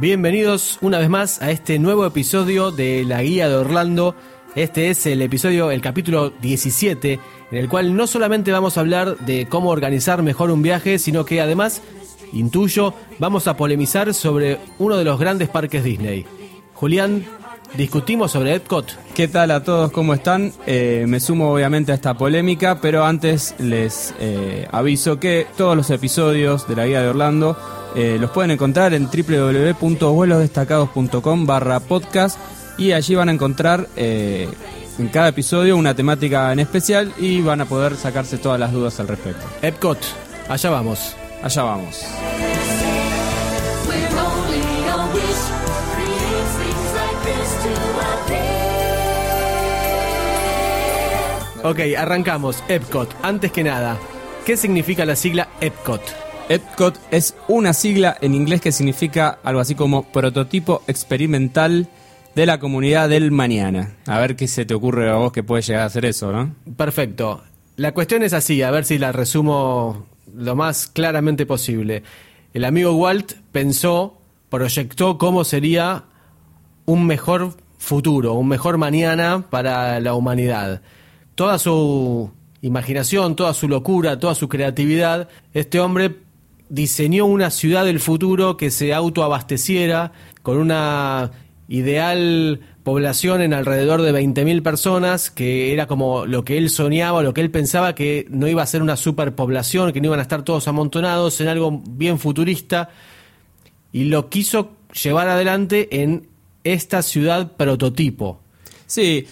Bienvenidos una vez más a este nuevo episodio de La Guía de Orlando. Este es el episodio, el capítulo 17, en el cual no solamente vamos a hablar de cómo organizar mejor un viaje, sino que además, intuyo, vamos a polemizar sobre uno de los grandes parques Disney. Julián, discutimos sobre Epcot. ¿Qué tal a todos? ¿Cómo están? Eh, me sumo obviamente a esta polémica, pero antes les eh, aviso que todos los episodios de la Guía de Orlando eh, los pueden encontrar en www.vuelosdestacados.com barra podcast y allí van a encontrar en cada episodio una temática en especial y van a poder sacarse todas las dudas al respecto. Epcot, allá vamos. Allá vamos. Ok, arrancamos. Epcot, antes que nada, ¿qué significa la sigla Epcot? Epcot es una sigla en inglés que significa algo así como prototipo experimental de la comunidad del mañana. A ver qué se te ocurre a vos que puede llegar a hacer eso, ¿no? Perfecto. La cuestión es así, a ver si la resumo lo más claramente posible. El amigo Walt pensó, proyectó cómo sería un mejor futuro, un mejor mañana para la humanidad. Toda su imaginación, toda su locura, toda su creatividad, este hombre diseñó una ciudad del futuro que se autoabasteciera con una ideal población en alrededor de 20.000 personas, que era como lo que él soñaba, lo que él pensaba que no iba a ser una superpoblación, que no iban a estar todos amontonados en algo bien futurista, y lo quiso llevar adelante en esta ciudad prototipo. Sí,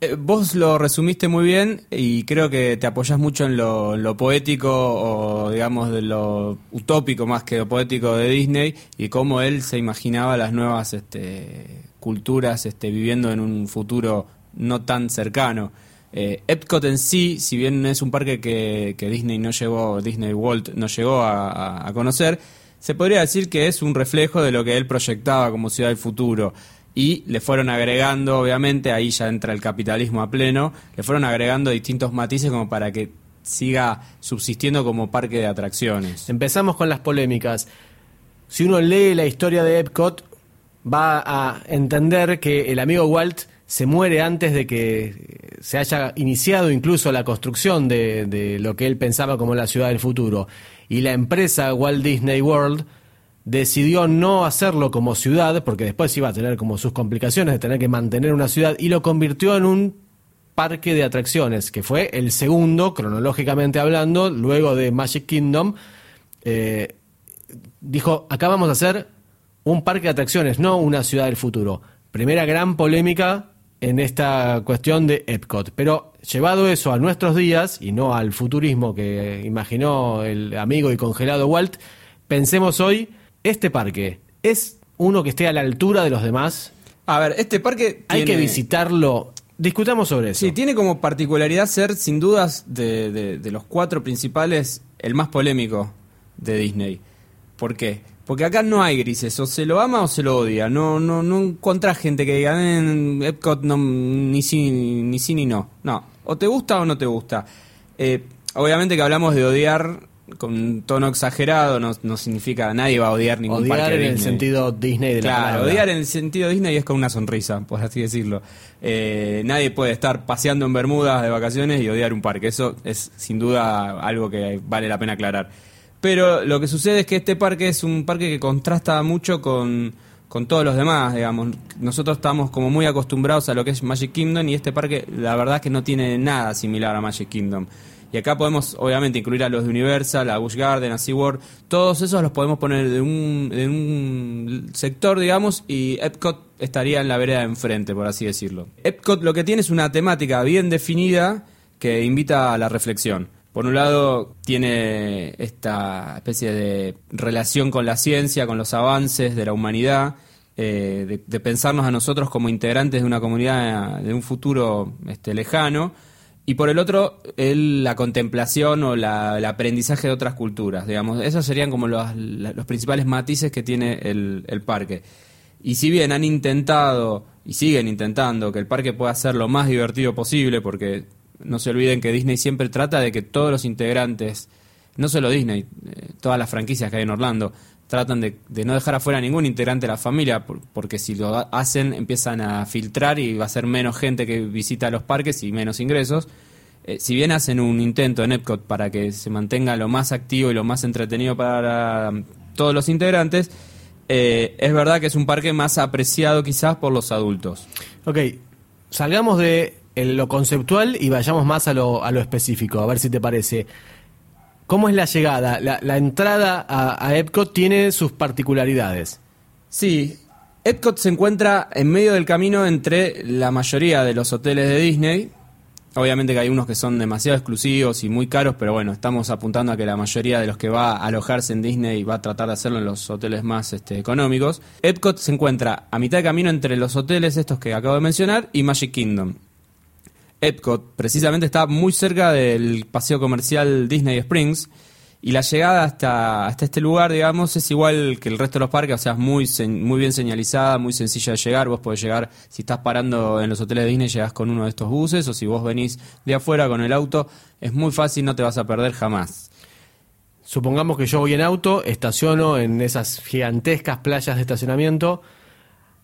eh, vos lo resumiste muy bien y creo que te apoyas mucho en lo, poético o digamos de lo utópico más que lo poético de Disney y cómo él se imaginaba las nuevas este, culturas este, viviendo en un futuro no tan cercano. Eh, Epcot en sí, si bien es un parque que, Disney no llegó, Disney World no llegó a, a- a conocer, se podría decir que es un reflejo de lo que él proyectaba como ciudad del futuro. Y le fueron agregando, obviamente, ahí ya entra el capitalismo a pleno, le fueron agregando distintos matices como para que siga subsistiendo como parque de atracciones. Empezamos con las polémicas. Si uno lee la historia de Epcot, va a entender que el amigo Walt se muere antes de que se haya iniciado incluso la construcción de, de lo que él pensaba como la ciudad del futuro. Y la empresa Walt Disney World decidió no hacerlo como ciudad, porque después iba a tener como sus complicaciones de tener que mantener una ciudad, y lo convirtió en un parque de atracciones, que fue el segundo, cronológicamente hablando, luego de Magic Kingdom. Eh, dijo, acá vamos a hacer un parque de atracciones, no una ciudad del futuro. Primera gran polémica en esta cuestión de Epcot. Pero llevado eso a nuestros días, y no al futurismo que imaginó el amigo y congelado Walt, pensemos hoy, este parque es uno que esté a la altura de los demás. A ver, este parque Hay que visitarlo. Discutamos sobre eso. Sí, tiene como particularidad ser, sin dudas, de, de- de los cuatro principales, el más polémico de Disney. ¿Por qué? Porque acá no hay grises, o se lo ama o se lo odia. No, no, no encontrás gente que diga, en Epcot no, ni sí ni sí ni no. No, o te gusta o no te gusta. Eh, obviamente que hablamos de odiar con un tono exagerado, no, no significa, nadie va a odiar ningún Odiar parque en el sentido Disney de la Claro, palabra. odiar en el sentido Disney es con una sonrisa, por así decirlo. Eh, nadie puede estar paseando en Bermudas de vacaciones y odiar un parque. Eso es sin duda algo que vale la pena aclarar. Pero lo que sucede es que este parque es un parque que contrasta mucho con, con todos los demás, digamos. Nosotros estamos como muy acostumbrados a lo que es Magic Kingdom y este parque la verdad es que no tiene nada similar a Magic Kingdom. Y acá podemos, obviamente, incluir a los de Universal, a Busch Garden, a SeaWorld. Todos esos los podemos poner de un, sector, digamos, y Epcot estaría en la vereda de enfrente, por así decirlo. Epcot lo que tiene es una temática bien definida que invita a la reflexión. Por un lado, tiene esta especie de relación con la ciencia, con los avances de la humanidad, eh, de, de pensarnos a nosotros como integrantes de una comunidad de un futuro este, lejano. Y por el otro, la contemplación o la- el aprendizaje de otras culturas, digamos. Esos serían como los, los principales matices que tiene el, el parque. Y si bien han intentado y siguen intentando que el parque pueda ser lo más divertido posible, porque no se olviden que Disney siempre trata de que todos los integrantes, no solo Disney, eh, todas las franquicias que hay en Orlando, tratan de, de no dejar afuera a ningún integrante de la familia, por- porque si lo ha- hacen empiezan a filtrar y va a ser menos gente que visita los parques y menos ingresos. Eh, si bien hacen un intento en Epcot para que se mantenga lo más activo y lo más entretenido para todos los integrantes, eh, es verdad que es un parque más apreciado quizás por los adultos. Ok, salgamos de lo conceptual y vayamos más a lo, a lo específico, a ver si te parece. ¿Cómo es la llegada? La, entrada a, a Epcot tiene sus particularidades. Sí, Epcot se encuentra en medio del camino entre la mayoría de los hoteles de Disney. Obviamente que hay unos que son demasiado exclusivos y muy caros, pero bueno, estamos apuntando a que la mayoría de los que va a alojarse en Disney va a tratar de hacerlo en los hoteles más este, económicos. Epcot se encuentra a mitad de camino entre los hoteles estos que acabo de mencionar y Magic Kingdom. Epcot precisamente está muy cerca del paseo comercial Disney Springs y la llegada hasta, hasta este lugar, digamos, es igual que el resto de los parques, o sea, es muy, muy bien señalizada, muy sencilla de llegar. Vos podés llegar, si estás parando en los hoteles de Disney, llegás con uno de estos buses, o si vos venís de afuera con el auto, es muy fácil, no te vas a perder jamás. Supongamos que yo voy en auto, estaciono en esas gigantescas playas de estacionamiento,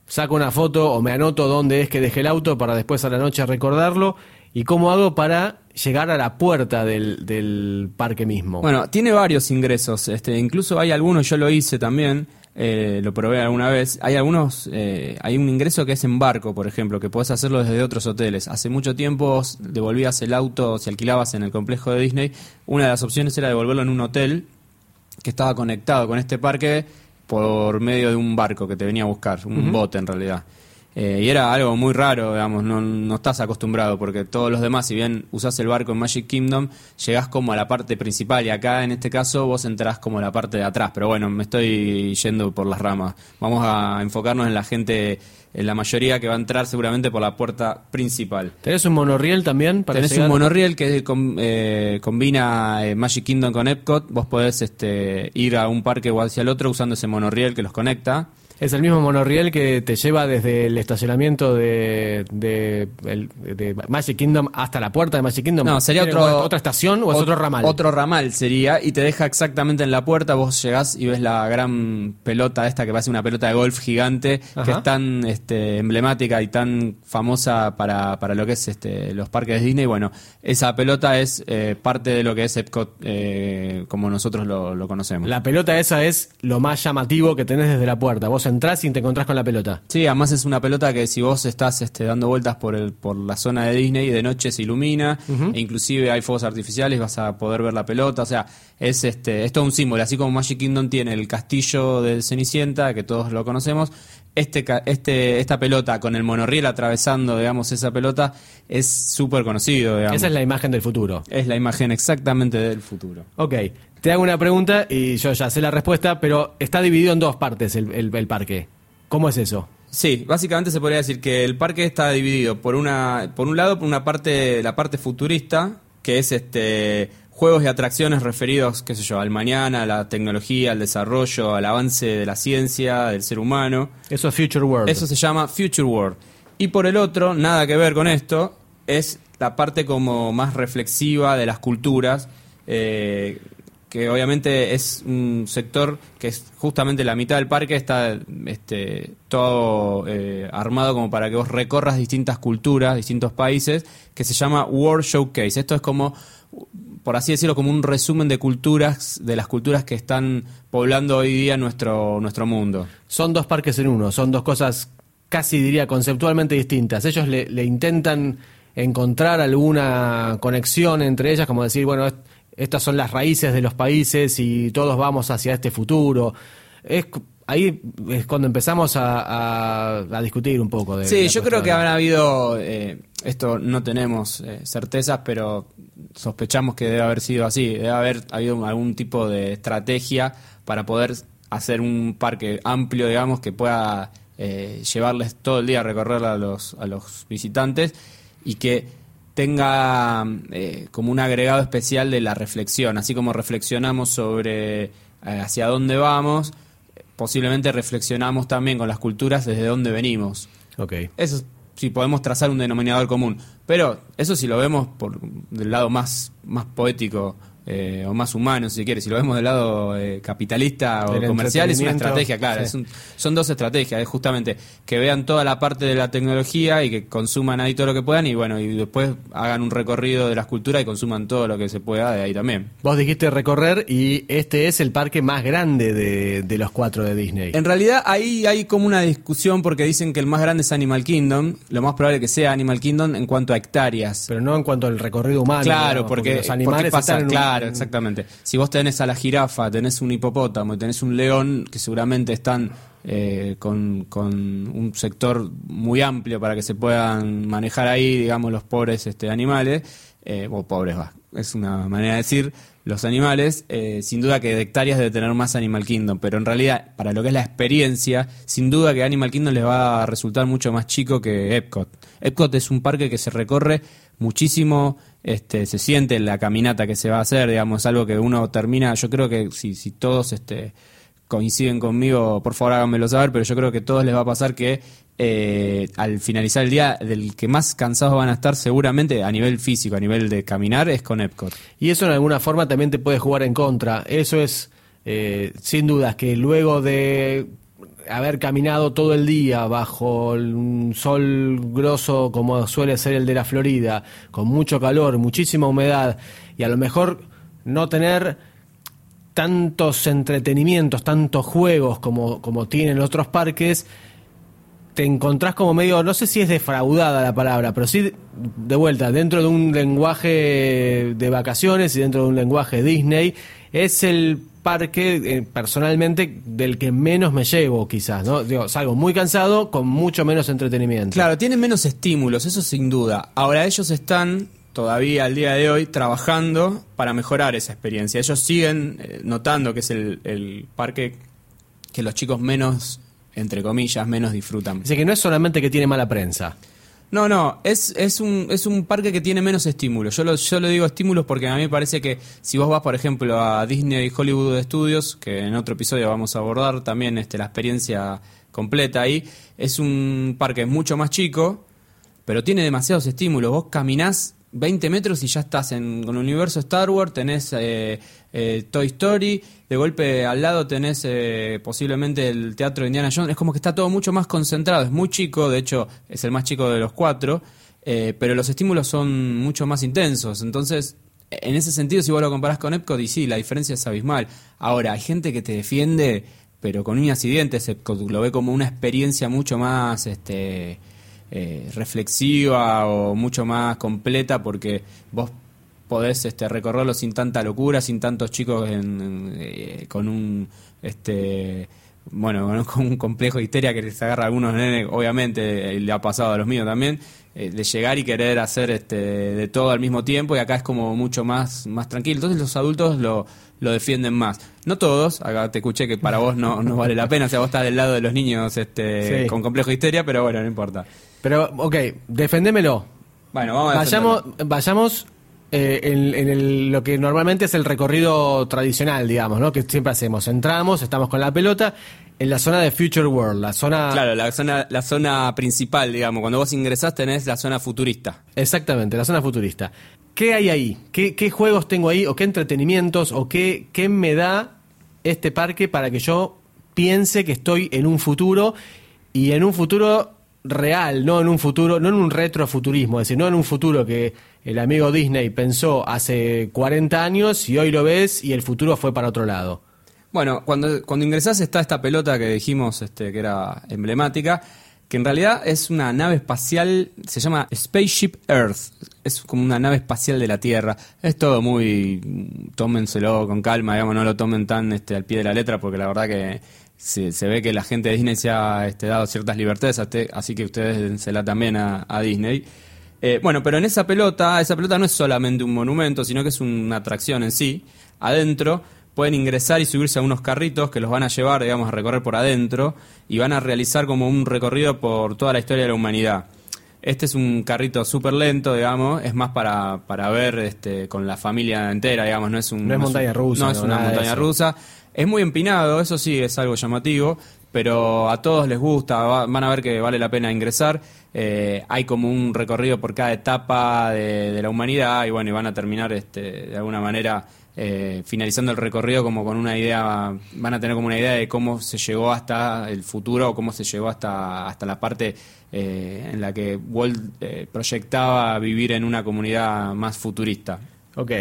saco una foto o me anoto dónde es que dejé el auto para después a la noche recordarlo. ¿Y cómo hago para llegar a la puerta del, del parque mismo? Bueno, tiene varios ingresos, este, incluso hay algunos, yo lo hice también, eh, lo probé alguna vez. Hay algunos, eh, hay un ingreso que es en barco, por ejemplo, que podés hacerlo desde otros hoteles. Hace mucho tiempo devolvías el auto, si alquilabas en el complejo de Disney, una de las opciones era devolverlo en un hotel que estaba conectado con este parque por medio de un barco que te venía a buscar, un bote en realidad. Eh, y era algo muy raro, digamos, no, no estás acostumbrado, porque todos los demás, si bien usás el barco en Magic Kingdom, llegás como a la parte principal y acá en este caso vos entrás como a la parte de atrás. Pero bueno, me estoy yendo por las ramas. Vamos a enfocarnos en la gente, en la mayoría que va a entrar seguramente por la puerta principal. ¿Tenés un monorriel también para Tenés llegar? un monorriel que eh, combina eh, Magic Kingdom con Epcot. Vos podés este, ir a un parque o hacia el otro usando ese monorriel que los conecta. Es el mismo monorriel que te lleva desde el estacionamiento de, de, el- de Magic Kingdom hasta la puerta de Magic Kingdom. No, sería ¿Tiene otro, otra estación o es ot- otro ramal? Otro ramal sería y te deja exactamente en la puerta. Vos llegás y ves la gran pelota esta que parece una pelota de golf gigante que Ajá. es tan este, emblemática y tan famosa para, para lo que es este, los parques de Disney. Bueno, esa pelota es eh, parte de lo que es Epcot eh, como nosotros lo, lo conocemos. La pelota esa es lo más llamativo que tenés desde la puerta. Vos entrás y te encontrás con la pelota. Sí, además es una pelota que si vos estás este, dando vueltas por el, por la zona de Disney de noche se ilumina, e inclusive hay fuegos artificiales, vas a poder ver la pelota, o sea, es este, es todo un símbolo, así como Magic Kingdom tiene el castillo de Cenicienta, que todos lo conocemos, este, este, esta pelota con el monorriel atravesando, digamos, esa pelota, es súper conocido, digamos. Esa es la imagen del futuro. es la imagen exactamente del futuro. Ok, te hago una pregunta y yo ya sé la respuesta, pero está dividido en dos partes el, el- el parque. ¿Cómo es eso? Sí, básicamente se podría decir que el parque está dividido por una, por un lado por una parte, la parte futurista, que es este juegos y atracciones referidos, qué sé yo, al mañana, a la tecnología, al desarrollo, al avance de la ciencia, del ser humano. Eso es Future World. Eso se llama Future World. Y por el otro, nada que ver con esto, es la parte como más reflexiva de las culturas, eh, que obviamente es un sector que es justamente la mitad del parque, está este, todo eh, armado como para que vos recorras distintas culturas, distintos países, que se llama World Showcase. Esto es como por así decirlo, como un resumen de culturas, de las culturas que están poblando hoy día nuestro, nuestro mundo. Son dos parques en uno, son dos cosas casi diría conceptualmente distintas. Ellos le, le intentan encontrar alguna conexión entre ellas, como decir, bueno, est- estas son las raíces de los países y todos vamos hacia este futuro. Es, ahí es cuando empezamos a, a- a discutir un poco de Sí, yo creo que habrá habido, eh, esto no tenemos eh, certezas, pero sospechamos que debe haber sido así, debe haber habido algún tipo de estrategia para poder hacer un parque amplio, digamos, que pueda eh, llevarles todo el día a recorrer a los, a los visitantes y que tenga eh, como un agregado especial de la reflexión, así como reflexionamos sobre eh, hacia dónde vamos, posiblemente reflexionamos también con las culturas desde dónde venimos. Ok. Eso es si podemos trazar un denominador común. Pero eso si lo vemos por del lado más, más poético eh, o más humano, si quieres, si lo vemos del lado eh, capitalista o comercial, es una estrategia, claro. sí. es un- son dos estrategias, es justamente que vean toda la parte de la tecnología y que consuman ahí todo lo que puedan y bueno, y después hagan un recorrido de la escultura y consuman todo lo que se pueda de ahí también. Vos dijiste recorrer y este es el parque más grande de, de los cuatro de Disney. En realidad ahí hay como una discusión porque dicen que el más grande es Animal Kingdom, lo más probable que sea Animal Kingdom en cuanto a hectáreas. Pero no en cuanto al recorrido humano. Claro, digamos, porque, los animales porque pasa, están en un- claro, exactamente. Si vos tenés a la jirafa, tenés un hipopótamo y tenés un león, que seguramente están eh, con, con un sector muy amplio para que se puedan manejar ahí, digamos, los pobres este, animales, eh, o pobres, va, es una manera de decir, los animales, eh, sin duda que de hectáreas debe tener más Animal Kingdom, pero en realidad, para lo que es la experiencia, sin duda que Animal Kingdom les va a resultar mucho más chico que Epcot. Epcot es un parque que se recorre muchísimo, este, se siente la caminata que se va a hacer, digamos, algo que uno termina, yo creo que si, todos este, coinciden conmigo, por favor háganmelo saber, pero yo creo que a todos les va a pasar que eh, al finalizar el día, del que más cansados van a estar seguramente a nivel físico, a nivel de caminar, es con Epcot. Y eso en alguna forma también te puede jugar en contra. Eso es, eh, sin dudas, que luego de haber caminado todo el día bajo un sol grosso como suele ser el de la Florida, con mucho calor, muchísima humedad, y a lo mejor no tener tantos entretenimientos, tantos juegos como, como tienen otros parques, te encontrás como medio, no sé si es defraudada la palabra, pero sí de- vuelta, dentro de un lenguaje de vacaciones y dentro de un lenguaje Disney, es el parque eh, personalmente del que menos me llevo quizás, ¿no? Digo, salgo muy cansado con mucho menos entretenimiento. Claro, tienen menos estímulos, eso sin duda. Ahora ellos están todavía al día de hoy trabajando para mejorar esa experiencia. Ellos siguen eh, notando que es el, el parque que los chicos menos, entre comillas, menos disfrutan. Dice que no es solamente que tiene mala prensa. No, no, es, es, un, es un parque que tiene menos estímulos. Yo lo, yo lo digo estímulos porque a mí me parece que si vos vas, por ejemplo, a Disney Hollywood Studios, que en otro episodio vamos a abordar también este, la experiencia completa ahí, es un parque mucho más chico, pero tiene demasiados estímulos. Vos caminás 20 metros y ya estás en, con el universo Star Wars, tenés eh, eh, Toy Story, de golpe al lado tenés eh, posiblemente el teatro de Indiana Jones, es como que está todo mucho más concentrado, es muy chico, de hecho es el más chico de los cuatro, eh, pero los estímulos son mucho más intensos, entonces en ese sentido si vos lo comparás con Epcot y sí, la diferencia es abismal. Ahora, hay gente que te defiende, pero con uñas y dientes, Epcot lo ve como una experiencia mucho más... este eh, reflexiva o mucho más completa porque vos podés este, recorrerlo sin tanta locura, sin tantos chicos en- eh, con un este bueno, con- un complejo de histeria que les agarra a algunos nenes, obviamente eh, le ha pasado a los míos también, eh, de llegar y querer hacer este de todo al mismo tiempo y acá es como mucho más, más tranquilo. Entonces los adultos lo, lo defienden más. No todos, acá te escuché que para vos no, no vale la pena, o sea, vos estás del lado de los niños este, Sí. con complejo de histeria, pero bueno, no importa. Pero, ok, defendémelo. Bueno, vamos a Vayamos, vayamos eh, en, en el- lo que normalmente es el recorrido tradicional, digamos, ¿no? Que siempre hacemos. Entramos, estamos con la pelota en la zona de Future World, la zona... Claro, la zona, la zona principal, digamos, cuando vos ingresás tenés la zona futurista. Exactamente, la zona futurista. ¿Qué hay ahí? ¿Qué, qué juegos tengo ahí? ¿O qué entretenimientos? ¿O qué, qué me da este parque para que yo piense que estoy en un futuro y en un futuro real, no en un futuro, no en un retrofuturismo, es decir, no en un futuro que el amigo Disney pensó hace 40 años y hoy lo ves y el futuro fue para otro lado. Bueno, cuando, cuando ingresás está esta pelota que dijimos este, que era emblemática, que en realidad es una nave espacial, se llama Spaceship Earth, es como una nave espacial de la Tierra. Es todo muy, tómenselo con calma, digamos, no lo tomen tan este, al pie de la letra, porque la verdad que se, se ve que la gente de Disney se ha este, dado ciertas libertades, así que ustedes densela también a Disney. Eh, bueno, pero en esa pelota, esa pelota no es solamente un monumento, sino que es una atracción en sí. Adentro pueden ingresar y subirse a unos carritos que los van a llevar, digamos, a recorrer por adentro y van a realizar como un recorrido por toda la historia de la humanidad. Este es un carrito súper lento, digamos, es más para, para ver este, con la familia entera, digamos, no es un... No es un- montaña rusa, No es una montaña rusa. Es muy empinado, eso sí es algo llamativo, pero a todos les gusta, va- van a ver que vale la pena ingresar. Eh, hay como un recorrido por cada etapa de, de la humanidad y bueno, y van a terminar este, de alguna manera eh, finalizando el recorrido como con una idea, van a tener como una idea de cómo se llegó hasta el futuro o cómo se llegó hasta, hasta la parte eh, en la que Walt eh, proyectaba vivir en una comunidad más futurista. Ok.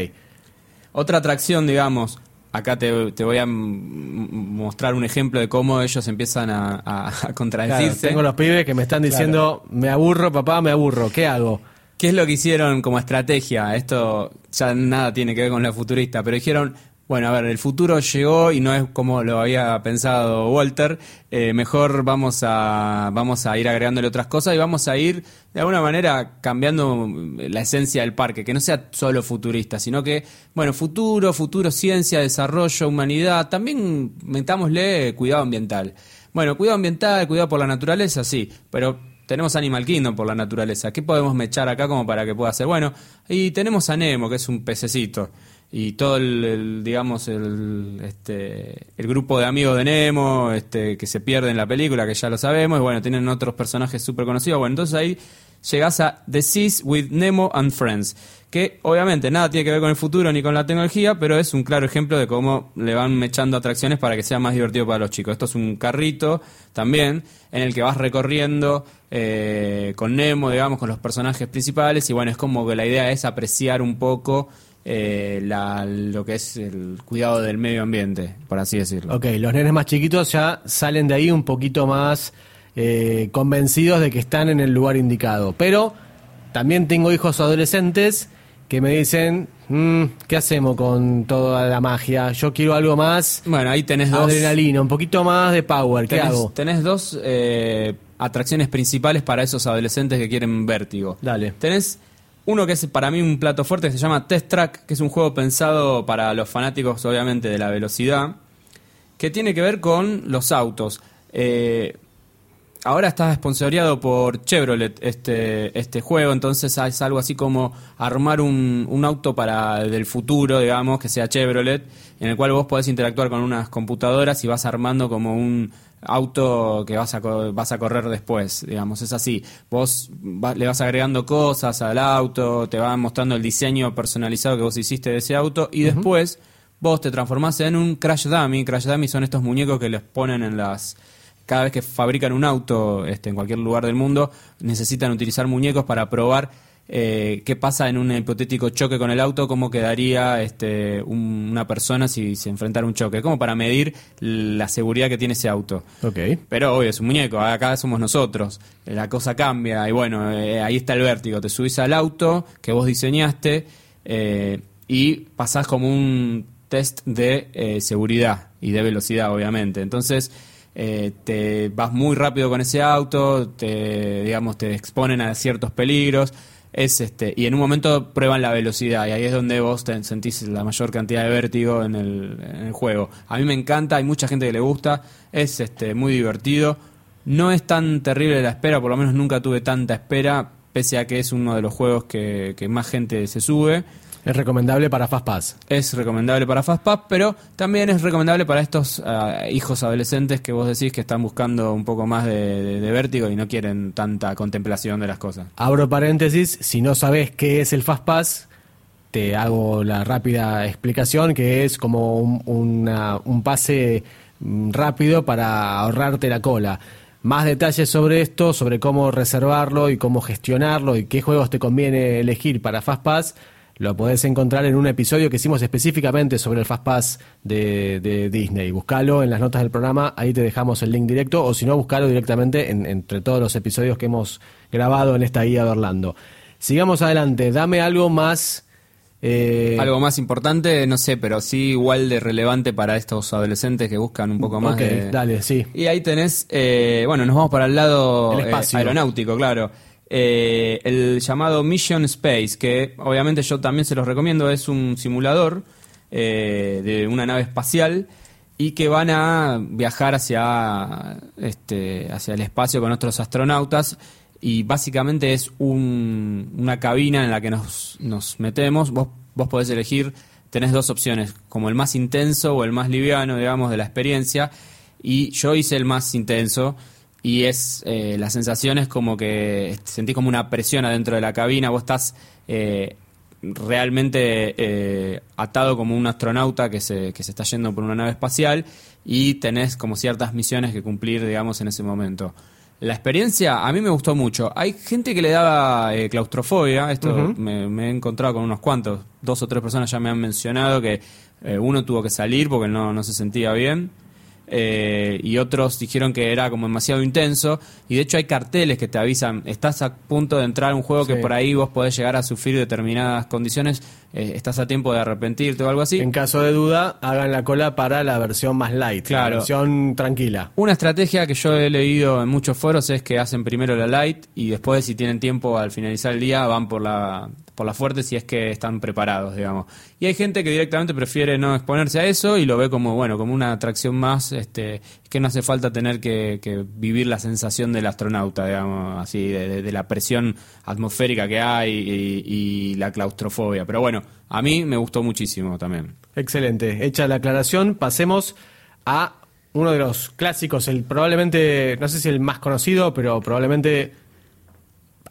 Otra atracción, digamos, acá te, te voy a mostrar un ejemplo de cómo ellos empiezan a, a- a Claro, contradecirse. tengo los pibes que me están diciendo, me aburro, papá, me aburro. ¿Qué hago? ¿Qué es lo que hicieron como estrategia? Esto ya nada tiene que ver con la futurista, pero dijeron, bueno, a ver, el futuro llegó y no es como lo había pensado Walter, eh, mejor vamos a, vamos a ir agregándole otras cosas y vamos a ir de alguna manera cambiando la esencia del parque, que no sea solo futurista, sino que, bueno, futuro, futuro, ciencia, desarrollo, humanidad, también metámosle cuidado ambiental. Bueno, cuidado ambiental, cuidado por la naturaleza, sí, pero tenemos Animal Kingdom por la naturaleza. ¿Qué podemos mechar acá como para que pueda ser? Bueno, y tenemos a Nemo, que es un pececito. Y todo el, digamos, el, este, el grupo de amigos de Nemo, este, que se pierde en la película, que ya lo sabemos, y bueno, tienen otros personajes súper conocidos. Bueno, entonces ahí llegás a The Seas with Nemo and Friends, que obviamente nada tiene que ver con el futuro ni con la tecnología, pero es un claro ejemplo de cómo le van mechando atracciones para que sea más divertido para los chicos. Esto es un carrito también en el que vas recorriendo eh, con Nemo, digamos, con los personajes principales, y bueno, es como que la idea es apreciar un poco eh, la- lo que es el cuidado del medio ambiente, por así decirlo. Ok, los nenes más chiquitos ya salen de ahí un poquito más eh, convencidos de que están en el lugar indicado. Pero también tengo hijos adolescentes que me dicen, "Mm, ¿qué hacemos con toda la magia? Yo quiero algo más Bueno, ahí tenés dos... adrenalina, un poquito más de power. ¿Qué Tenés, hago? tenés dos eh, atracciones principales para esos adolescentes que quieren vértigo. Dale. Tenés uno que es para mí un plato fuerte que se llama Test Track, que es un juego pensado para los fanáticos, obviamente, de la velocidad, que tiene que ver con los autos. Eh, ahora está sponsoreado por Chevrolet este, este juego, entonces es algo así como armar un, un auto para del futuro, digamos, que sea Chevrolet, en el cual vos podés interactuar con unas computadoras y vas armando como un auto que vas a, vas a correr después, digamos, es así. Vos va- le vas agregando cosas al auto, te van mostrando el diseño personalizado que vos hiciste de ese auto y después vos te transformás en un Crash Dummy. Crash Dummy son estos muñecos que les ponen en las cada vez que fabrican un auto este, en cualquier lugar del mundo, necesitan utilizar muñecos para probar eh, qué pasa en un hipotético choque con el auto, cómo quedaría este, un- una persona si se enfrentara a un choque, como para medir la seguridad que tiene ese auto. Ok. Pero obvio, es un muñeco, acá somos nosotros, la cosa cambia y bueno, eh, ahí está el vértigo, te subís al auto que vos diseñaste eh, y pasás como un test de eh, seguridad y de velocidad, obviamente. Entonces, eh, te vas muy rápido con ese auto, te, digamos, te exponen a ciertos peligros. Es este, y en un momento prueban la velocidad y ahí es donde vos te sentís la mayor cantidad de vértigo en el, juego. A mí me encanta, hay mucha gente que le gusta, es este, muy divertido. No es tan terrible la espera, por lo menos nunca tuve tanta espera, pese a que es uno de los juegos que, que más gente se sube. Es recomendable para Fastpass. Es recomendable para Fastpass, pero también es recomendable para estos ah, hijos adolescentes que vos decís que están buscando un poco más de, de- de vértigo y no quieren tanta contemplación de las cosas. Abro paréntesis, si no sabes qué es el Fastpass, te hago la rápida explicación, que es como un, una- un pase mm, rápido para ahorrarte la cola. Más detalles sobre esto, sobre cómo reservarlo y cómo gestionarlo y qué juegos te conviene elegir para Fastpass, lo podés encontrar en un episodio que hicimos específicamente sobre el Fastpass de, de Disney. Buscalo en las notas del programa, ahí te dejamos el link directo, o si no, buscalo directamente en- entre todos los episodios que hemos grabado en esta guía de Orlando. Sigamos adelante, dame algo más... eh, Algo más importante, no sé, pero sí igual de relevante para estos adolescentes que buscan un poco más ok, de... dale, sí. Y ahí tenés, eh, bueno, nos vamos para el lado El eh, aeronáutico, claro. Eh, el llamado Mission Space, que obviamente yo también se los recomiendo, es un simulador eh, de una nave espacial y que van a viajar hacia, este, hacia el espacio con otros astronautas y básicamente es un- una cabina en la que nos, nos metemos. Vos, vos podés elegir, tenés dos opciones, como el más intenso o el más liviano, digamos, de la experiencia. y yo hice el más intenso y es eh, la sensación es como que sentís como una presión adentro de la cabina, vos estás eh, realmente eh, atado como un astronauta que se, que se está yendo por una nave espacial y tenés como ciertas misiones que cumplir, digamos, en ese momento. La experiencia a mí me gustó mucho. Hay gente que le daba eh, claustrofobia, esto me he encontrado con unos cuantos, dos o tres personas ya me han mencionado que eh, uno tuvo que salir porque no, no se sentía bien. Eh, y otros dijeron que era como demasiado intenso. Y de hecho hay carteles que te avisan estás a punto de entrar a un juego que por ahí vos podés llegar a sufrir determinadas condiciones eh, estás a tiempo de arrepentirte o algo así En caso de duda, hagan la cola para la versión más light, Claro. la versión tranquila. Una estrategia que yo he leído en muchos foros es que hacen primero la light y después, si tienen tiempo al finalizar el día, van por la, por la fuerte si es que están preparados, digamos. Y hay gente que directamente prefiere no exponerse a eso y lo ve como, bueno, como una atracción más, este, que no hace falta tener que, que vivir la sensación del astronauta, digamos, así, de, de- de la presión atmosférica que hay y, y la claustrofobia. Pero bueno, a mí me gustó muchísimo también. Excelente. Hecha la aclaración, pasemos a uno de los clásicos, el probablemente, no sé si el más conocido, pero probablemente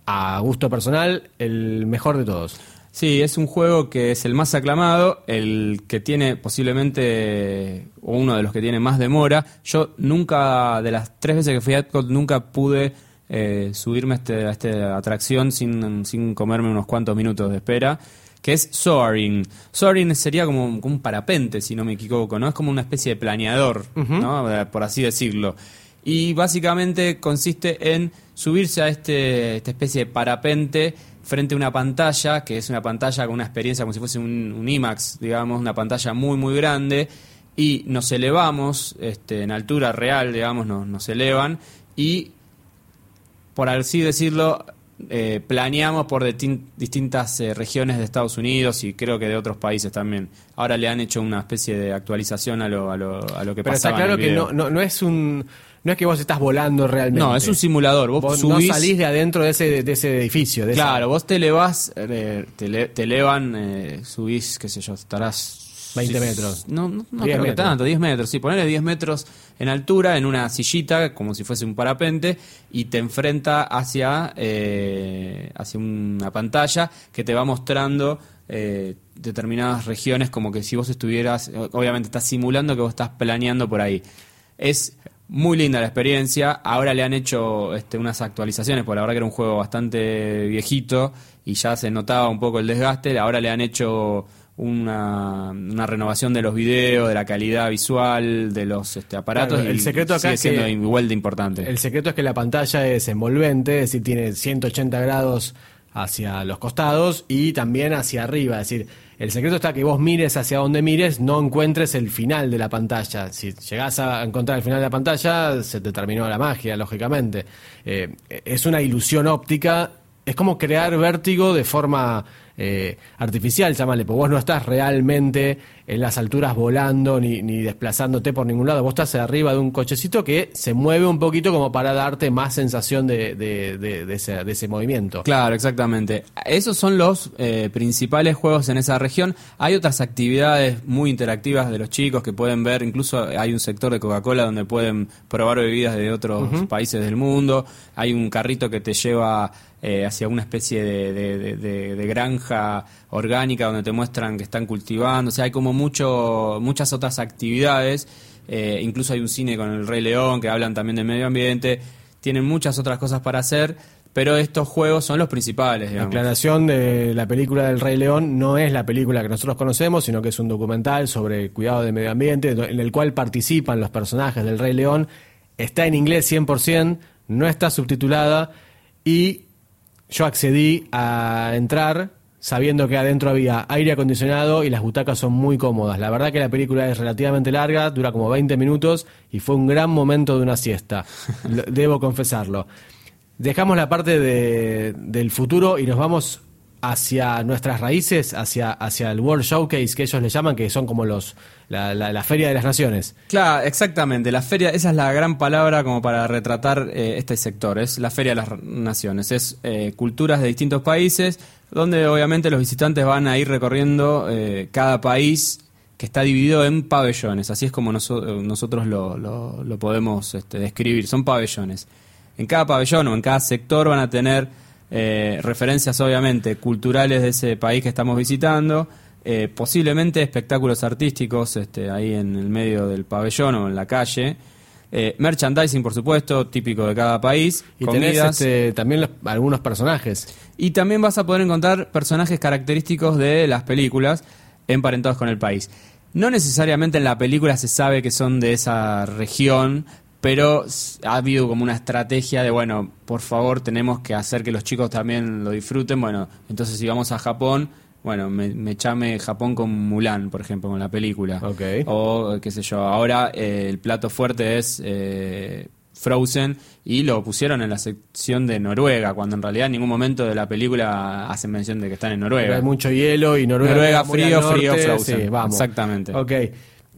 a gusto personal, el mejor de todos. Sí, es un juego que es el más aclamado, el que tiene posiblemente, o uno de los que tiene más demora. Yo nunca, de las tres veces que fui a Epcot, nunca pude eh, subirme a, este- a esta atracción sin, sin comerme unos cuantos minutos de espera, que es Soaring. Soaring sería como, como un parapente, si no me equivoco, ¿no? Es como una especie de planeador, ¿no? Eh, Por así decirlo. Y básicamente consiste en subirse a este, esta especie de parapente frente a una pantalla, que es una pantalla con una experiencia como si fuese un, un IMAX, digamos, una pantalla muy, muy grande, y nos elevamos este, en altura real, digamos, nos, nos elevan, y por así decirlo, eh, planeamos por distin- distintas eh, regiones de Estados Unidos y creo que de otros países también. Ahora le han hecho una especie de actualización a lo, a lo, a lo que Pero está en claro que no, no, no es un. No es que vos estás volando realmente. No, es un simulador. Vos, Vos subís, no salís de adentro de ese, de ese edificio. De Claro, vos te elevás, eh, te, ele- te elevan, eh, subís, qué sé yo, estarás... 20 sí, metros. No, no, no 10 creo que tanto, 10 metros. Sí, ponele 10 metros en altura, en una sillita, como si fuese un parapente, y te enfrenta hacia, eh, hacia una pantalla que te va mostrando eh, determinadas regiones, como que si vos estuvieras, obviamente estás simulando que vos estás planeando por ahí. Es muy linda la experiencia. Ahora le han hecho este, unas actualizaciones, por la verdad que era un juego bastante viejito y ya se notaba un poco el desgaste. Ahora le han hecho una, una renovación de los videos, de la calidad visual, de los este, aparatos. Claro, el secreto acá sigue es que- siendo igual de importante. El secreto es que la pantalla es envolvente, es decir, tiene 180 grados hacia los costados y también hacia arriba. Es decir, el secreto está que vos mires hacia donde mires, no encuentres el final de la pantalla. Si llegás a encontrar el final de la pantalla, se te terminó la magia, lógicamente. Eh, es una ilusión óptica, es como crear vértigo de forma eh, artificial, llámale, porque vos no estás realmente en las alturas volando ni, ni desplazándote por ningún lado, vos estás arriba de un cochecito que se mueve un poquito como para darte más sensación de, de- de- de ese, de ese movimiento. Claro, exactamente. Esos son los eh, principales juegos en esa región. Hay otras actividades muy interactivas de los chicos que pueden ver, incluso hay un sector de Coca-Cola donde pueden probar bebidas de otros países del mundo. Hay un carrito que te lleva eh, hacia una especie de granja orgánica donde te muestran que están cultivando. O sea, hay como muchas otras actividades. Eh, incluso hay un cine con el Rey León que hablan también del medio ambiente. Tienen muchas otras cosas para hacer, pero estos juegos son los principales, La aclaración de la película del Rey León no es la película que nosotros conocemos, sino que es un documental sobre cuidado del medio ambiente, en el cual participan los personajes del Rey León. Está en inglés 100%, no está subtitulada y yo accedí a entrar sabiendo que adentro había aire acondicionado y las butacas son muy cómodas. La verdad que la película es relativamente larga, dura como 20 minutos y fue un gran momento de una siesta, debo confesarlo. Dejamos la parte de- del futuro y nos vamos hacia nuestras raíces, hacia, hacia el World Showcase que ellos le llaman, que son como los la, la- Feria de las Naciones. Claro, exactamente. La feria, esa es la gran palabra como para retratar eh, este sector. Es la Feria de las Naciones. Es eh, culturas de distintos países, donde obviamente los visitantes van a ir recorriendo eh, cada país que está dividido en pabellones, así es como noso- nosotros lo, lo- lo podemos este, describir, son pabellones. En cada pabellón o en cada sector van a tener eh, referencias obviamente culturales de ese país que estamos visitando, eh, posiblemente espectáculos artísticos este, ahí en el medio del pabellón o en la calle, eh, merchandising por supuesto, típico de cada país, Y tenés comidas. este, también los- algunos personajes. Y también vas a poder encontrar personajes característicos de las películas emparentados con el país. No necesariamente en la película se sabe que son de esa región, pero ha habido como una estrategia de, bueno, por favor tenemos que hacer que los chicos también lo disfruten. Bueno, entonces si vamos a Japón, bueno, me, me chame Japón con Mulan, por ejemplo, con la película. Ok. O qué sé yo, ahora eh, el plato fuerte es eh, Frozen y lo pusieron en la sección de Noruega, cuando en realidad en ningún momento de la película hacen mención de que están en Pero Noruega. hay mucho hielo y Noruega, frío, norte, frío, Frozen. sí, vamos. Exactamente. Ok.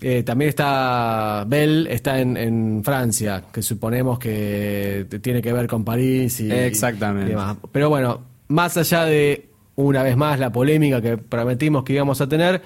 Eh, también está Belle, está en, en Francia, que suponemos que tiene que ver con París y, Exactamente. y demás. Pero bueno, más allá de una vez más la polémica que prometimos que íbamos a tener,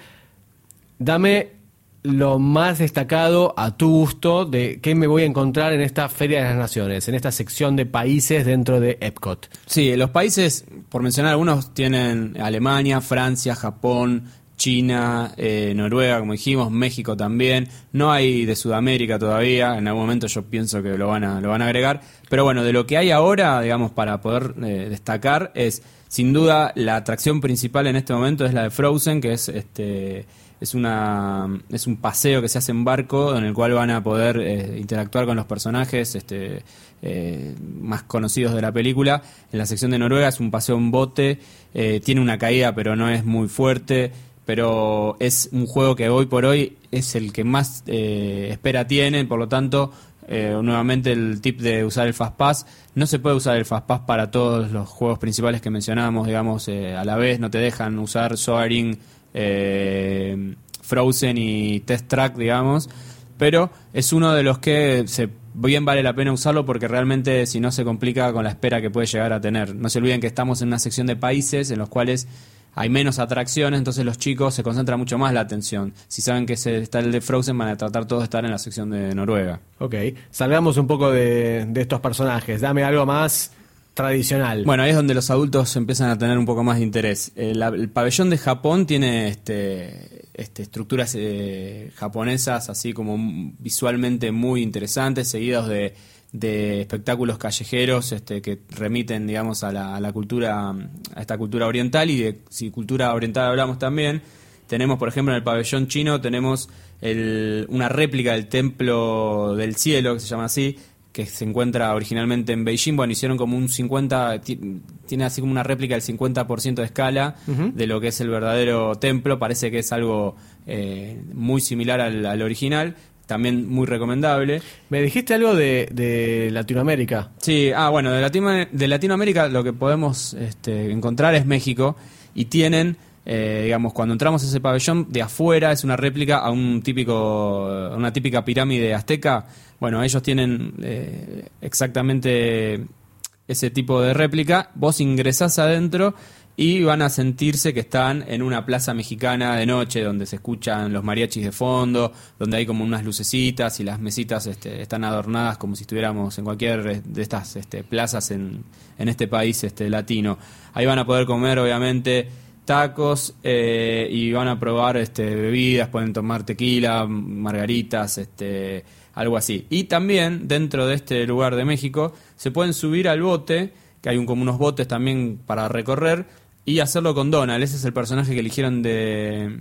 dame lo más destacado a tu gusto de qué me voy a encontrar en esta Feria de las Naciones, en esta sección de países dentro de Epcot. Sí, los países, por mencionar algunos, tienen Alemania, Francia, Japón, China, eh, Noruega, como dijimos, México también. No hay de Sudamérica todavía. En algún momento yo pienso que lo van a, lo van a agregar. Pero bueno, de lo que hay ahora, digamos, para poder eh, destacar, es sin duda la atracción principal en este momento es la de Frozen, que es este es una es un paseo que se hace en barco en el cual van a poder eh, interactuar con los personajes este eh, más conocidos de la película en la sección de Noruega es un paseo en bote eh, tiene una caída pero no es muy fuerte pero es un juego que hoy por hoy es el que más eh, espera tiene. Por lo tanto eh, nuevamente el tip de usar el Fastpass no se puede usar el Fastpass para todos los juegos principales que mencionamos digamos eh, a la vez. No te dejan usar Soaring eh, Frozen y Test Track, digamos, pero es uno de los que se bien vale la pena usarlo porque realmente si no se complica con la espera que puede llegar a tener. No se olviden que estamos en una sección de países en los cuales hay menos atracciones, entonces los chicos se concentra mucho más la atención. Si saben que se está el de Frozen, van a tratar todos de estar en la sección de Noruega. Ok, salgamos un poco de, de estos personajes, dame algo más tradicional. Bueno, ahí es donde los adultos empiezan a tener un poco más de interés. Eh, el pabellón de Japón tiene este, este, estructuras eh, japonesas así como visualmente muy interesantes, seguidos de, de espectáculos callejeros este, que remiten, digamos, a la, a la cultura, a esta cultura oriental y de si cultura oriental hablamos también. Tenemos, por ejemplo, en el pabellón chino tenemos el- una réplica del templo del cielo, que se llama así, que se encuentra originalmente en Beijing. Bueno, hicieron como un 50, ti- tiene así como una réplica del 50% de escala de lo que es el verdadero templo. Parece que es algo eh, muy similar al, al original. También muy recomendable. Me dijiste algo de, de Latinoamérica. Sí, ah, bueno, de, Latino- de Latinoamérica lo que podemos este, encontrar es México y tienen, eh, digamos, cuando entramos a ese pabellón, de afuera es una réplica a un típico, a una típica pirámide azteca. Bueno, ellos tienen eh, exactamente ese tipo de réplica. Vos ingresás adentro y van a sentirse que están en una plaza mexicana de noche donde se escuchan los mariachis de fondo, donde hay como unas lucecitas y las mesitas este, están adornadas como si estuviéramos en cualquier de estas este, plazas en, en este país este, latino. Ahí van a poder comer obviamente tacos eh, y van a probar este, bebidas, pueden tomar tequila, margaritas, este, algo así. Y también dentro de este lugar de México se pueden subir al bote, que hay un, como unos botes también para recorrer, y hacerlo con Donald. Ese es el personaje que eligieron de...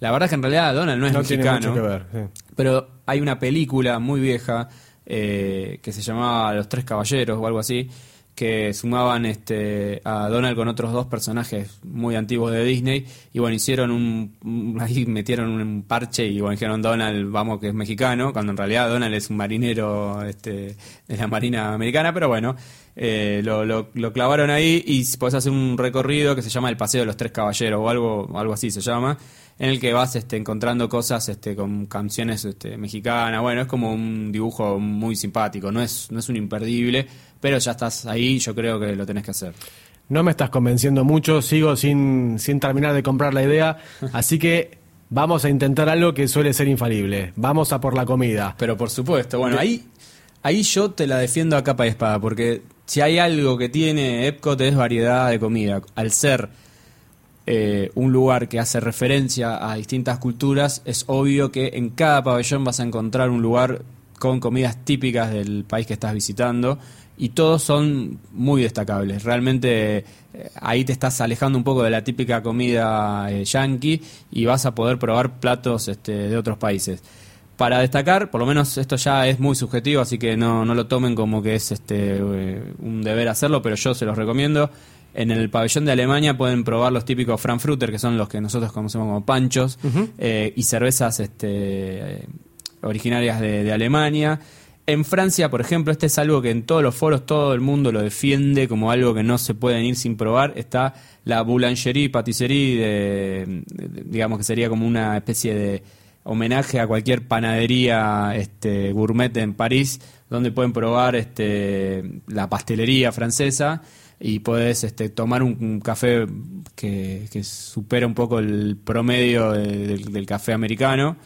La verdad es que en realidad Donald no es no tiene mexicano. mucho que ver. sí. Pero hay una película muy vieja eh, que se llamaba Los Tres Caballeros o algo así, que sumaban este, a Donald con otros dos personajes muy antiguos de Disney y bueno, hicieron un, un- ahí metieron un parche y bueno, dijeron Donald, vamos que es mexicano, cuando en realidad Donald es un marinero este, de la Marina Americana, pero bueno, eh, lo, lo- lo clavaron ahí y podés hacer un recorrido que se llama el Paseo de los Tres Caballeros o algo, algo así se llama, en el que vas este, encontrando cosas este, con canciones este, mexicanas. Bueno, es como un dibujo muy simpático, no es, no es un imperdible, pero ya estás ahí, yo creo que lo tenés que hacer. No me estás convenciendo mucho, sigo sin, sin terminar de comprar la idea, así que vamos a intentar algo que suele ser infalible. Vamos a por la comida. Pero por supuesto, bueno, ahí, ahí yo te la defiendo a capa y espada, porque si hay algo que tiene Epcot es variedad de comida. Al ser eh, un lugar que hace referencia a distintas culturas, es obvio que en cada pabellón vas a encontrar un lugar con comidas típicas del país que estás visitando y todos son muy destacables. Realmente eh, ahí te estás alejando un poco de la típica comida eh, yankee y vas a poder probar platos este, de otros países. Para destacar, por lo menos esto ya es muy subjetivo, así que no, no lo tomen como que es este eh, un deber hacerlo, pero yo se los recomiendo. En el pabellón de Alemania pueden probar los típicos Frankfurter, que son los que nosotros conocemos como panchos, eh, y cervezas este, eh, originarias de, de Alemania. En Francia, por ejemplo, este es algo que en todos los foros todo el mundo lo defiende como algo que no se pueden ir sin probar. Está la boulangerie, patisserie, de, de- digamos que sería como una especie de homenaje a cualquier panadería este, gourmet en París, donde pueden probar este, la pastelería francesa y puedes este, tomar un, café que, que supera un poco el promedio de- del, del café americano.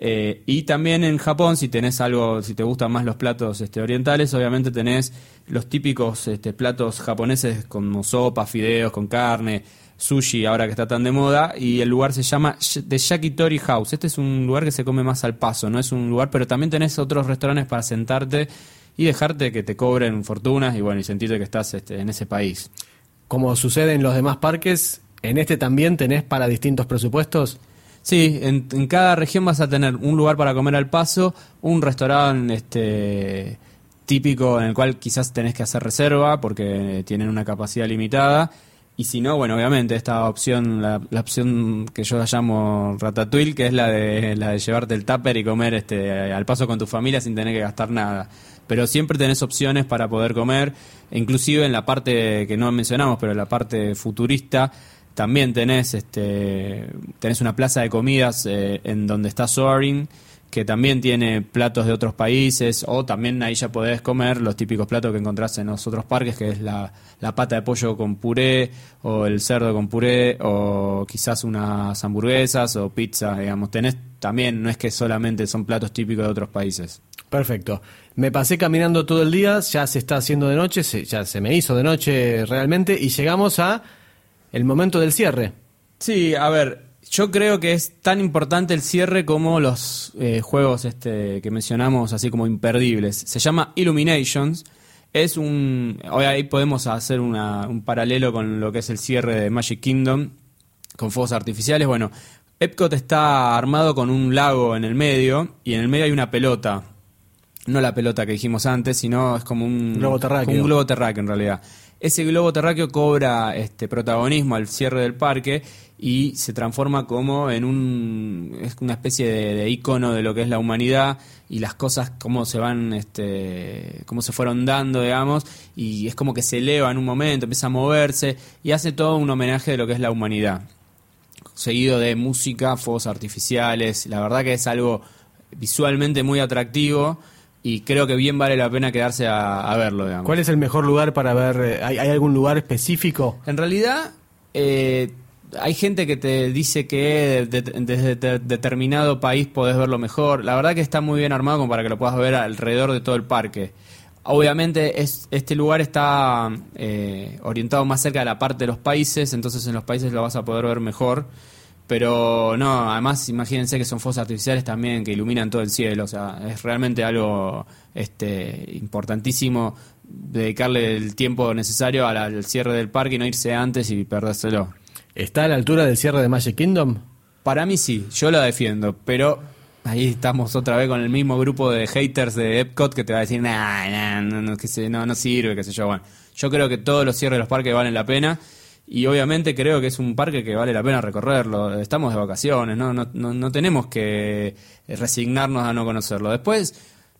Eh, y también en Japón, si tenés algo, si te gustan más los platos este, orientales, obviamente tenés los típicos este, platos japoneses como sopa, fideos con carne, sushi, ahora que está tan de moda, y el lugar se llama The Yakitori House. Este es un lugar que se come más al paso, no es un lugar, pero también tenés otros restaurantes para sentarte y dejarte que te cobren fortunas y bueno, y sentirte que estás este, en ese país. Como sucede en los demás parques, en este también tenés para distintos presupuestos. Sí, en, en cada región vas a tener un lugar para comer al paso, un restaurante este, típico en el cual quizás tenés que hacer reserva porque tienen una capacidad limitada. Y si no, bueno, obviamente esta opción, la, opción que yo la llamo ratatouille, que es la de, la de llevarte el tupper y comer este, al paso con tu familia sin tener que gastar nada. Pero siempre tenés opciones para poder comer, inclusive en la parte que no mencionamos, pero en la parte futurista, también tenés, este, tenés una plaza de comidas eh, en donde está Soaring, que también tiene platos de otros países, o también ahí ya podés comer los típicos platos que encontrás en los otros parques, que es la, la pata de pollo con puré, o el cerdo con puré, o quizás unas hamburguesas o pizza, digamos. Tenés también, no es que solamente son platos típicos de otros países. Perfecto. Me pasé caminando todo el día, ya se está haciendo de noche, se- ya se me hizo de noche realmente, y llegamos a el momento del cierre. Sí, a ver, yo creo que es tan importante el cierre como los eh, juegos este, que mencionamos, así como imperdibles. Se llama Illuminations. Es un. Hoy ahí podemos hacer una- un paralelo con lo que es el cierre de Magic Kingdom, con fuegos artificiales. Bueno, Epcot está armado con un lago en el medio y en el medio hay una pelota. No la pelota que dijimos antes, sino es como un Globo terráqueo. como un globo terráqueo en realidad. Ese globo terráqueo cobra este protagonismo al cierre del parque y se transforma como en un es una especie de, icono de lo que es la humanidad y las cosas cómo se van este cómo se fueron dando digamos y es como que se eleva en un momento empieza a moverse y hace todo un homenaje de lo que es la humanidad seguido de música, fuegos artificiales. La verdad que es algo visualmente muy atractivo y creo que bien vale la pena quedarse a, a verlo, digamos. ¿Cuál es el mejor lugar para ver? eh, ¿Hay, hay algún lugar específico? En realidad, eh, hay gente que te dice que de- de- desde de- determinado país podés verlo mejor. La verdad que está muy bien armado como para que lo puedas ver alrededor de todo el parque. Obviamente es, este lugar está eh, orientado más cerca de la parte de los países, entonces en los países lo vas a poder ver mejor. Pero no, además imagínense que son fuegos artificiales también que iluminan todo el cielo, o sea, es realmente algo este, importantísimo dedicarle el tiempo necesario al, al cierre del parque y no irse antes y perdérselo. ¿Está a la altura del cierre de Magic Kingdom? Para mí sí, yo lo defiendo, pero ahí estamos otra vez con el mismo grupo de haters de Epcot que te va a decir, nah, nah, no, no, que se- no, no sirve, qué sé yo. Bueno, yo creo que todos los cierres de los parques valen la pena y obviamente creo que es un parque que vale la pena recorrerlo. Estamos de vacaciones, no, no, no, no tenemos que resignarnos a no conocerlo. Después,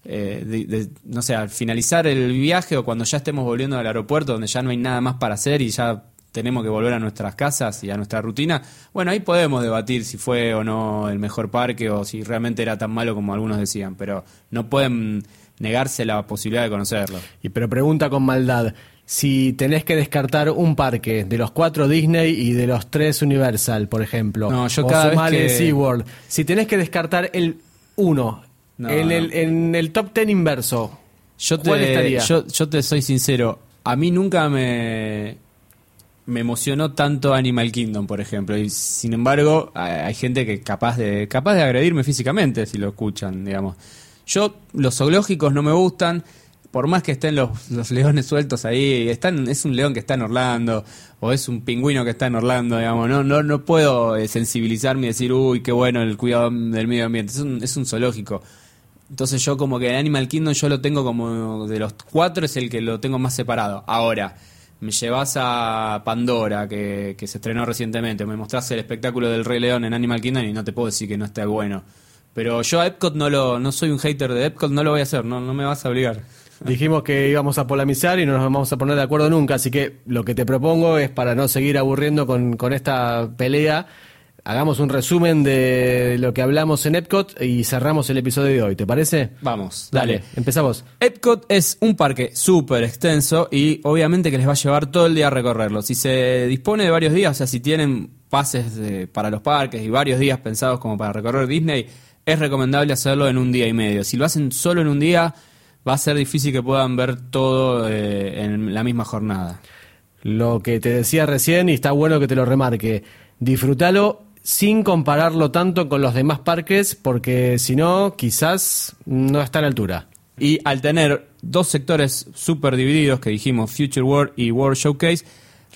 eh, de- no sé, al finalizar el viaje o cuando ya estemos volviendo al aeropuerto donde ya no hay nada más para hacer y ya tenemos que volver a nuestras casas y a nuestra rutina, bueno, ahí podemos debatir si fue o no el mejor parque o si realmente era tan malo como algunos decían, pero no pueden negarse la posibilidad de conocerlo. Y pero pregunta con maldad, si tenés que descartar un parque de los cuatro Disney y de los tres Universal, por ejemplo. No, yo o cada vez que- SeaWorld. Si tenés que descartar el uno No, en. El, en el top ten inverso, Yo ¿cuál te, estaría? yo, yo te soy sincero, a mí nunca me, me emocionó tanto Animal Kingdom, por ejemplo, y sin embargo hay, hay gente que capaz de capaz de agredirme físicamente si lo escuchan, digamos. Yo los zoológicos no me gustan, por más que estén los, los leones sueltos ahí, están es un león que está en Orlando o es un pingüino que está en Orlando, digamos, no no no puedo eh, sensibilizarme y decir, "Uy, qué bueno el cuidado del medio ambiente." Es un, es un zoológico. Entonces yo como que Animal Kingdom yo lo tengo como de los cuatro es el que lo tengo más separado. Ahora, me llevas a Pandora, que, que se estrenó recientemente, me mostraste el espectáculo del Rey León en Animal Kingdom y no te puedo decir que no esté bueno. Pero yo a Epcot no lo, no soy un hater de Epcot, no lo voy a hacer, no, no me vas a obligar. Dijimos que íbamos a polemizar y no nos vamos a poner de acuerdo nunca, así que lo que te propongo es para no seguir aburriendo con, con esta pelea, hagamos un resumen de lo que hablamos en Epcot y cerramos el episodio de hoy, ¿te parece? Vamos, Dale, dale. empezamos. Epcot es un parque súper extenso y obviamente que les va a llevar todo el día a recorrerlo. Si se dispone de varios días, o sea, si tienen pases de- para los parques y varios días pensados como para recorrer Disney, es recomendable hacerlo en un día y medio. Si lo hacen solo en un día, va a ser difícil que puedan ver todo eh, en la misma jornada. Lo que te decía recién y está bueno que te lo remarque, disfrútalo sin compararlo tanto con los demás parques porque si no, quizás no está a la altura. Y al tener dos sectores súper divididos, que dijimos Future World y World Showcase,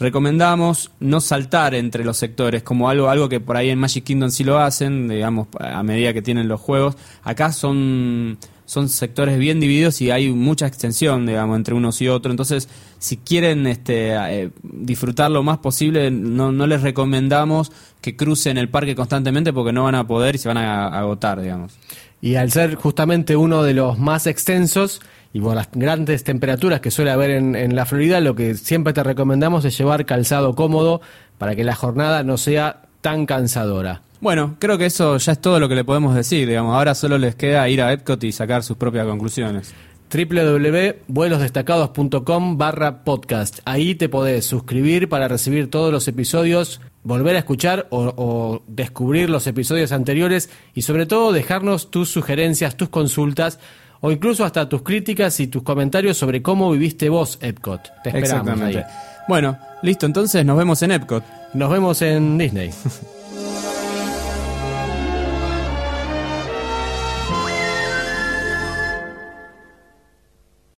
recomendamos no saltar entre los sectores, como algo, algo que por ahí en Magic Kingdom sí lo hacen, digamos, a medida que tienen los juegos. Acá son, son sectores bien divididos y hay mucha extensión, digamos, entre unos y otros. Entonces, si quieren este, eh, disfrutar lo más posible, no, no les recomendamos que crucen el parque constantemente porque no van a poder y se van a agotar, digamos. Y al ser justamente uno de los más extensos y por las grandes temperaturas que suele haber en, en la Florida, lo que siempre te recomendamos es llevar calzado cómodo para que la jornada no sea tan cansadora. Bueno, creo que eso ya es todo lo que le podemos decir, digamos. Ahora solo les queda ir a Epcot y sacar sus propias conclusiones. www.vuelosdestacados.com barra podcast. Ahí te podés suscribir para recibir todos los episodios, volver a escuchar o, o descubrir los episodios anteriores y sobre todo dejarnos tus sugerencias, tus consultas o incluso hasta tus críticas y tus comentarios sobre cómo viviste vos Epcot. Te esperamos ahí. Bueno, listo, entonces nos vemos en Epcot. Nos vemos en Disney.